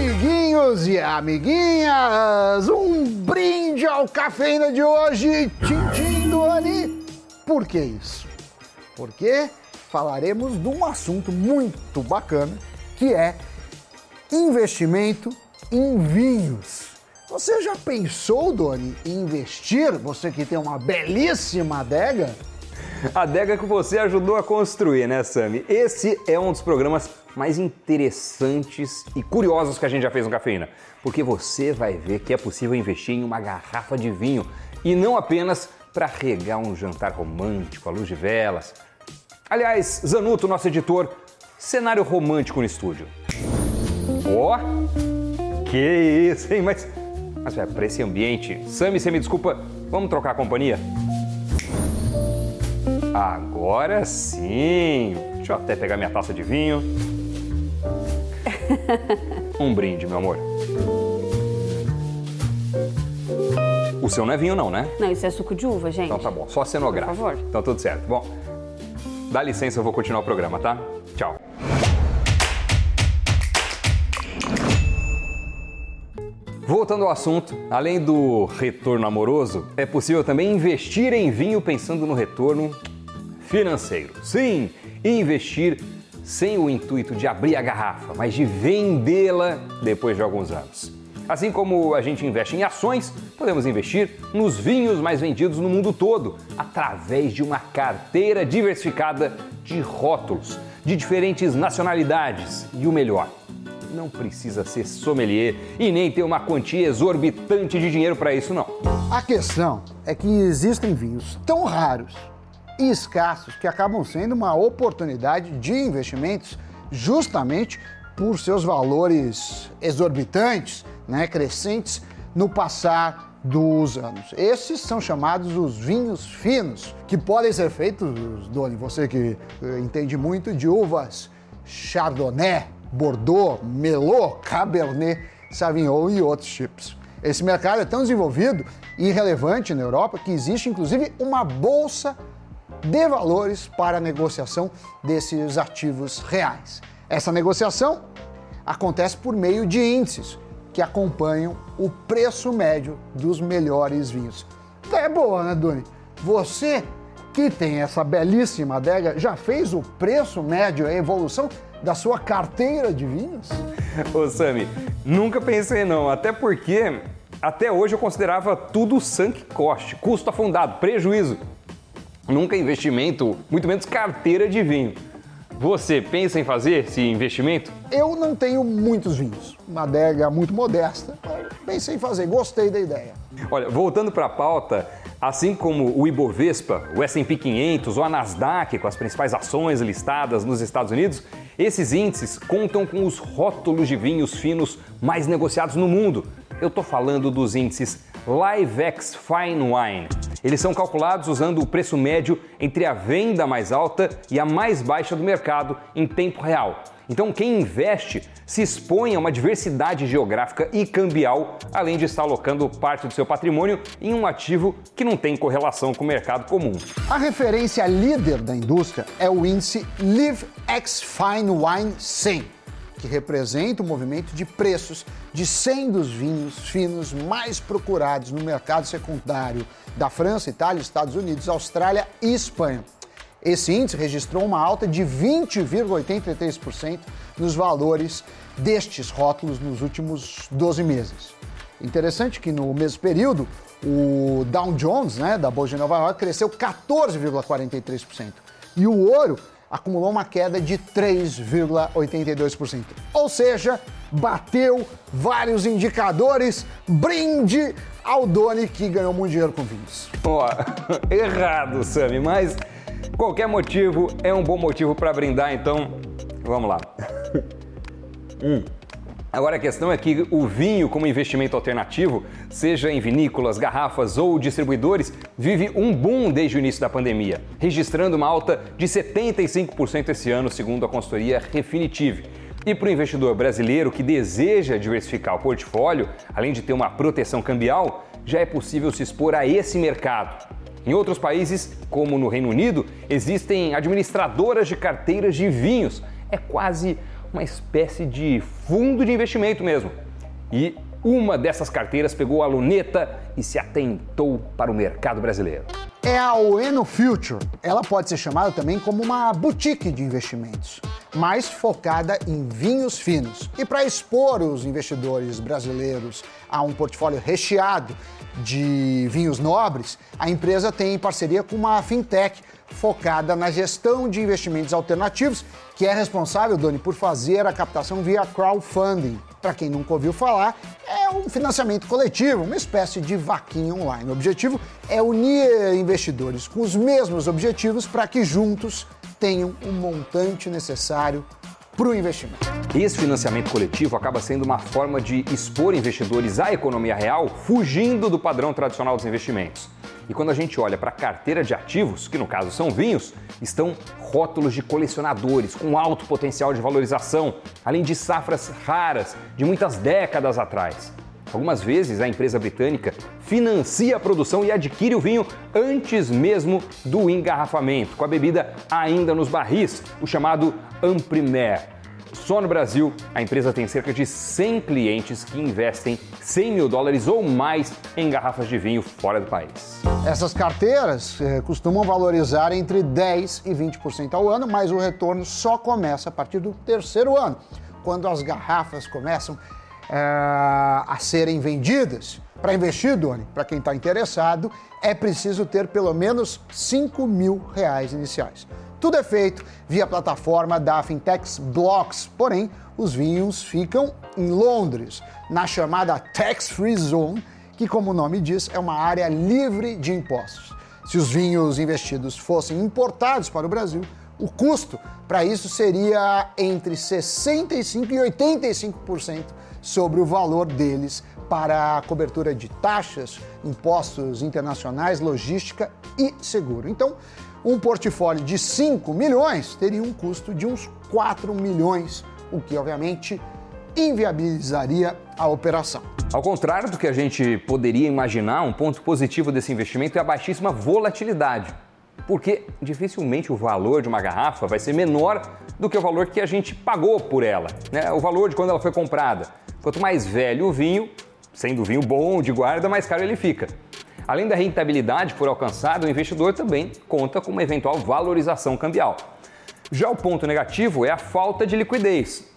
Amiguinhos e amiguinhas, um brinde ao cafeína de hoje, Tintim Doni. Por que isso? Porque falaremos de um assunto muito bacana, que é investimento em vinhos. Você já pensou, Doni, em investir? Você que tem uma belíssima adega? A adega que você ajudou a construir, né, Sami? Esse é um dos programas mais interessantes e curiosos que a gente já fez no Cafeína, porque você vai ver que é possível investir em uma garrafa de vinho e não apenas para regar um jantar romântico à luz de velas. Aliás, Zanuto, nosso editor, cenário romântico no estúdio. Ó, oh, que isso, hein? Mas, mas para esse ambiente, Sami, você me desculpa, vamos trocar a companhia? Agora sim! Deixa eu até pegar minha taça de vinho. Um brinde, meu amor. O seu não é vinho, não, né? Não, isso é suco de uva, gente. Então tá bom, só cenográfico. Por favor. Então tudo certo. Bom, dá licença, eu vou continuar o programa, tá? Tchau. Voltando ao assunto, além do retorno amoroso, é possível também investir em vinho pensando no retorno financeiro. Sim, investir sem o intuito de abrir a garrafa, mas de vendê-la depois de alguns anos. Assim como a gente investe em ações, podemos investir nos vinhos mais vendidos no mundo todo, através de uma carteira diversificada de rótulos, de diferentes nacionalidades e o melhor. Não precisa ser sommelier e nem ter uma quantia exorbitante de dinheiro para isso, não. A questão é que existem vinhos tão raros escassos que acabam sendo uma oportunidade de investimentos justamente por seus valores exorbitantes, né, crescentes no passar dos anos. Esses são chamados os vinhos finos, que podem ser feitos, Doni, você que eh, entende muito de uvas Chardonnay, Bordeaux, Merlot, Cabernet Sauvignon e outros tipos. Esse mercado é tão desenvolvido e relevante na Europa que existe inclusive uma bolsa de valores para a negociação desses ativos reais. Essa negociação acontece por meio de índices que acompanham o preço médio dos melhores vinhos. É boa, né, Doni? Você que tem essa belíssima adega já fez o preço médio, a evolução da sua carteira de vinhos? Ô Sami, nunca pensei não, até porque até hoje eu considerava tudo sunk cost, custo afundado, prejuízo nunca investimento, muito menos carteira de vinho. Você pensa em fazer esse investimento? Eu não tenho muitos vinhos, uma adega muito modesta. Pensei em fazer, gostei da ideia. Olha, voltando para a pauta, assim como o Ibovespa, o S&P 500 ou a Nasdaq, com as principais ações listadas nos Estados Unidos, esses índices contam com os rótulos de vinhos finos mais negociados no mundo. Eu estou falando dos índices LiveX Fine Wine. Eles são calculados usando o preço médio entre a venda mais alta e a mais baixa do mercado em tempo real. Então, quem investe se expõe a uma diversidade geográfica e cambial, além de estar alocando parte do seu patrimônio em um ativo que não tem correlação com o mercado comum. A referência líder da indústria é o índice LiveX Fine Wine 100 que representa o movimento de preços de 100 dos vinhos finos mais procurados no mercado secundário da França, Itália, Estados Unidos, Austrália e Espanha. Esse índice registrou uma alta de 20,83% nos valores destes rótulos nos últimos 12 meses. Interessante que no mesmo período, o Dow Jones, né, da Bolsa de Nova York, cresceu 14,43%. E o ouro acumulou uma queda de 3,82%. Ou seja, bateu vários indicadores. Brinde ao Doni que ganhou muito dinheiro com vinhos. Ó, errado, Sami, mas qualquer motivo é um bom motivo para brindar, então vamos lá. hum. Agora a questão é que o vinho, como investimento alternativo, seja em vinícolas, garrafas ou distribuidores, vive um boom desde o início da pandemia, registrando uma alta de 75% esse ano, segundo a consultoria Refinitiv. E para o investidor brasileiro que deseja diversificar o portfólio, além de ter uma proteção cambial, já é possível se expor a esse mercado. Em outros países, como no Reino Unido, existem administradoras de carteiras de vinhos. É quase uma espécie de fundo de investimento mesmo. E uma dessas carteiras pegou a luneta e se atentou para o mercado brasileiro. É a Ueno Future. Ela pode ser chamada também como uma boutique de investimentos, mais focada em vinhos finos. E para expor os investidores brasileiros a um portfólio recheado de vinhos nobres, a empresa tem parceria com uma fintech focada na gestão de investimentos alternativos, que é responsável, Doni, por fazer a captação via crowdfunding. Para quem nunca ouviu falar, é um financiamento coletivo, uma espécie de vaquinha online. O objetivo é unir investidores com os mesmos objetivos para que juntos tenham o montante necessário para o investimento. Esse financiamento coletivo acaba sendo uma forma de expor investidores à economia real, fugindo do padrão tradicional dos investimentos. E quando a gente olha para a carteira de ativos, que no caso são vinhos, estão rótulos de colecionadores com alto potencial de valorização, além de safras raras de muitas décadas atrás. Algumas vezes a empresa britânica financia a produção e adquire o vinho antes mesmo do engarrafamento, com a bebida ainda nos barris, o chamado Amprimer. Só no Brasil, a empresa tem cerca de 100 clientes que investem 100 mil dólares ou mais em garrafas de vinho fora do país. Essas carteiras eh, costumam valorizar entre 10% e 20% ao ano, mas o retorno só começa a partir do terceiro ano, quando as garrafas começam eh, a serem vendidas. Para investir, Doni, para quem está interessado, é preciso ter pelo menos 5 mil reais iniciais. Tudo é feito via plataforma da Fintechs Blocks, porém, os vinhos ficam em Londres, na chamada Tax Free Zone, que, como o nome diz, é uma área livre de impostos. Se os vinhos investidos fossem importados para o Brasil, o custo para isso seria entre 65% e 85% sobre o valor deles para a cobertura de taxas, impostos internacionais, logística e seguro. Então, um portfólio de 5 milhões teria um custo de uns 4 milhões, o que obviamente inviabilizaria a operação. Ao contrário do que a gente poderia imaginar, um ponto positivo desse investimento é a baixíssima volatilidade. Porque dificilmente o valor de uma garrafa vai ser menor do que o valor que a gente pagou por ela, né? o valor de quando ela foi comprada. Quanto mais velho o vinho, sendo vinho bom, de guarda, mais caro ele fica. Além da rentabilidade por alcançada, o investidor também conta com uma eventual valorização cambial. Já o ponto negativo é a falta de liquidez.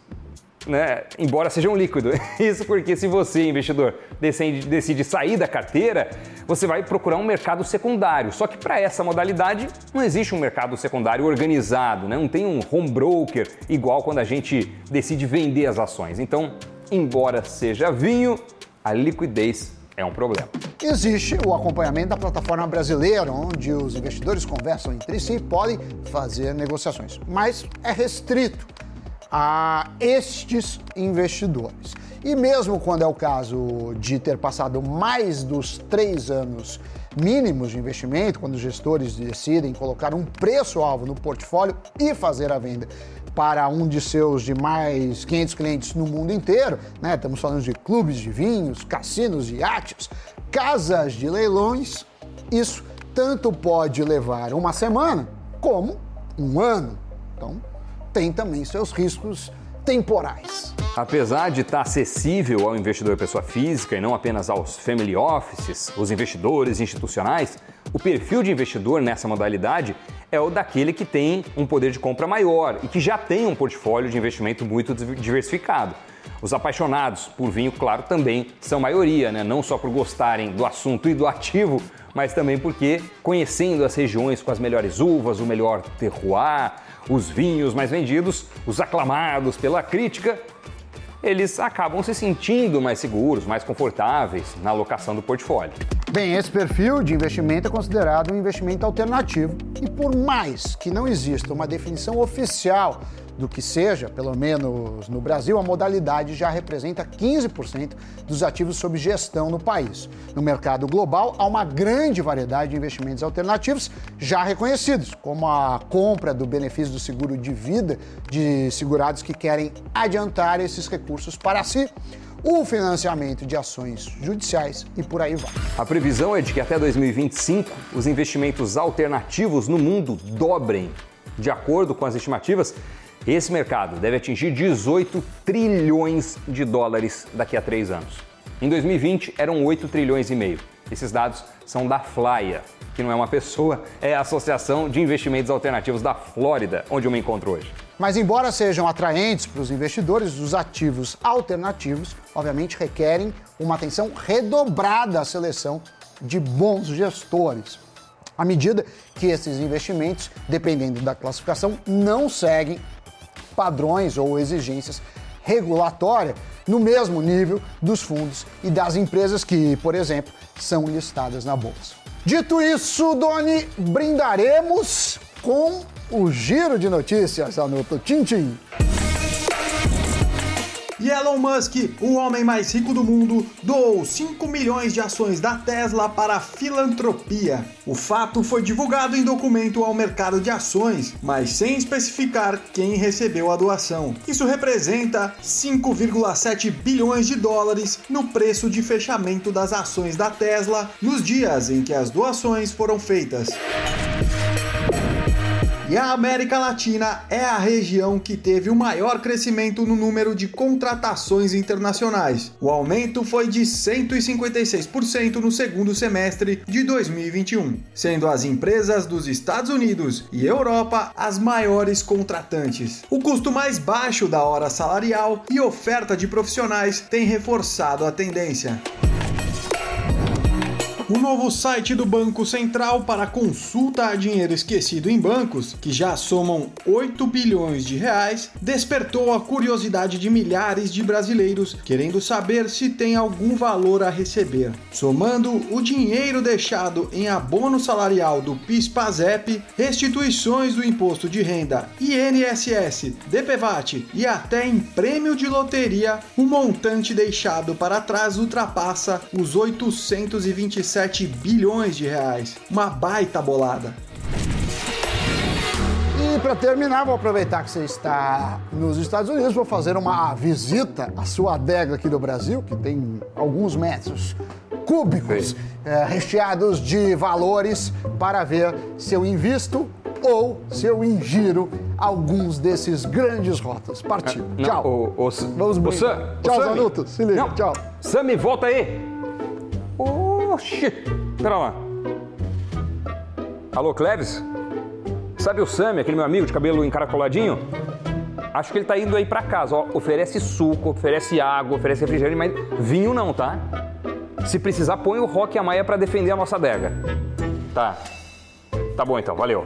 Né? Embora seja um líquido. Isso porque se você, investidor, decide, decide sair da carteira, você vai procurar um mercado secundário. Só que para essa modalidade não existe um mercado secundário organizado, né? não tem um home broker igual quando a gente decide vender as ações. Então, embora seja vinho, a liquidez é um problema. Existe o acompanhamento da plataforma brasileira, onde os investidores conversam entre si e podem fazer negociações, mas é restrito a estes investidores. E mesmo quando é o caso de ter passado mais dos três anos mínimos de investimento, quando os gestores decidem colocar um preço-alvo no portfólio e fazer a venda para um de seus demais 500 clientes no mundo inteiro, né? Estamos falando de clubes de vinhos, cassinos, iates, casas de leilões. Isso tanto pode levar uma semana como um ano. Então, tem também seus riscos temporais. Apesar de estar acessível ao investidor pessoa física e não apenas aos family offices, os investidores institucionais, o perfil de investidor nessa modalidade é o daquele que tem um poder de compra maior e que já tem um portfólio de investimento muito diversificado. Os apaixonados por vinho, claro, também são maioria, né? não só por gostarem do assunto e do ativo, mas também porque, conhecendo as regiões com as melhores uvas, o melhor terroir, os vinhos mais vendidos, os aclamados pela crítica, eles acabam se sentindo mais seguros, mais confortáveis na alocação do portfólio. Bem, esse perfil de investimento é considerado um investimento alternativo e por mais que não exista uma definição oficial do que seja, pelo menos no Brasil, a modalidade já representa 15% dos ativos sob gestão no país. No mercado global, há uma grande variedade de investimentos alternativos já reconhecidos, como a compra do benefício do seguro de vida de segurados que querem adiantar esses recursos para si o financiamento de ações judiciais e por aí vai. A previsão é de que até 2025 os investimentos alternativos no mundo dobrem. De acordo com as estimativas, Esse mercado deve atingir 18 trilhões de dólares daqui a três anos. Em 2020, eram 8 trilhões e meio. Esses dados são da Flya, que não é uma pessoa, é a Associação de Investimentos Alternativos da Flórida, onde eu me encontro hoje. Mas, embora sejam atraentes para os investidores, os ativos alternativos, obviamente, requerem uma atenção redobrada à seleção de bons gestores. À medida que esses investimentos, dependendo da classificação, não seguem padrões ou exigências regulatórias no mesmo nível dos fundos e das empresas que, por exemplo, são listadas na bolsa. Dito isso, Doni, brindaremos com o giro de notícias, Anoto Tintim. E Elon Musk, o homem mais rico do mundo, doou 5 milhões de ações da Tesla para a filantropia. O fato foi divulgado em documento ao mercado de ações, mas sem especificar quem recebeu a doação. Isso representa 5,7 bilhões de dólares no preço de fechamento das ações da Tesla nos dias em que as doações foram feitas. E a América Latina é a região que teve o maior crescimento no número de contratações internacionais. O aumento foi de 156% no segundo semestre de 2021, sendo as empresas dos Estados Unidos e Europa as maiores contratantes. O custo mais baixo da hora salarial e oferta de profissionais tem reforçado a tendência. O novo site do Banco Central para consulta a dinheiro esquecido em bancos, que já somam 8 bilhões de reais, despertou a curiosidade de milhares de brasileiros querendo saber se tem algum valor a receber. Somando o dinheiro deixado em abono salarial do PIS/PASEP, restituições do imposto de renda, INSS, DPVAT e até em prêmio de loteria, o montante deixado para trás ultrapassa os 827 7 bilhões de reais. Uma baita bolada. E para terminar, vou aproveitar que você está nos Estados Unidos, vou fazer uma visita à sua adega aqui do Brasil, que tem alguns metros cúbicos é, recheados de valores para ver se eu invisto ou se eu ingiro alguns desses grandes rotas. Partiu. Não, Tchau. O, o, Vamos o Sam, Tchau. Zanuto. Se liga. Não. Tchau. Sammy, volta aí. Oxi. Pera lá. Alô, Cleves? Sabe o Sammy, aquele meu amigo de cabelo encaracoladinho? Acho que ele tá indo aí pra casa. Ó, oferece suco, oferece água, oferece refrigerante, mas vinho não, tá? Se precisar, põe o Rock e a Maia pra defender a nossa adega. Tá. Tá bom então, valeu.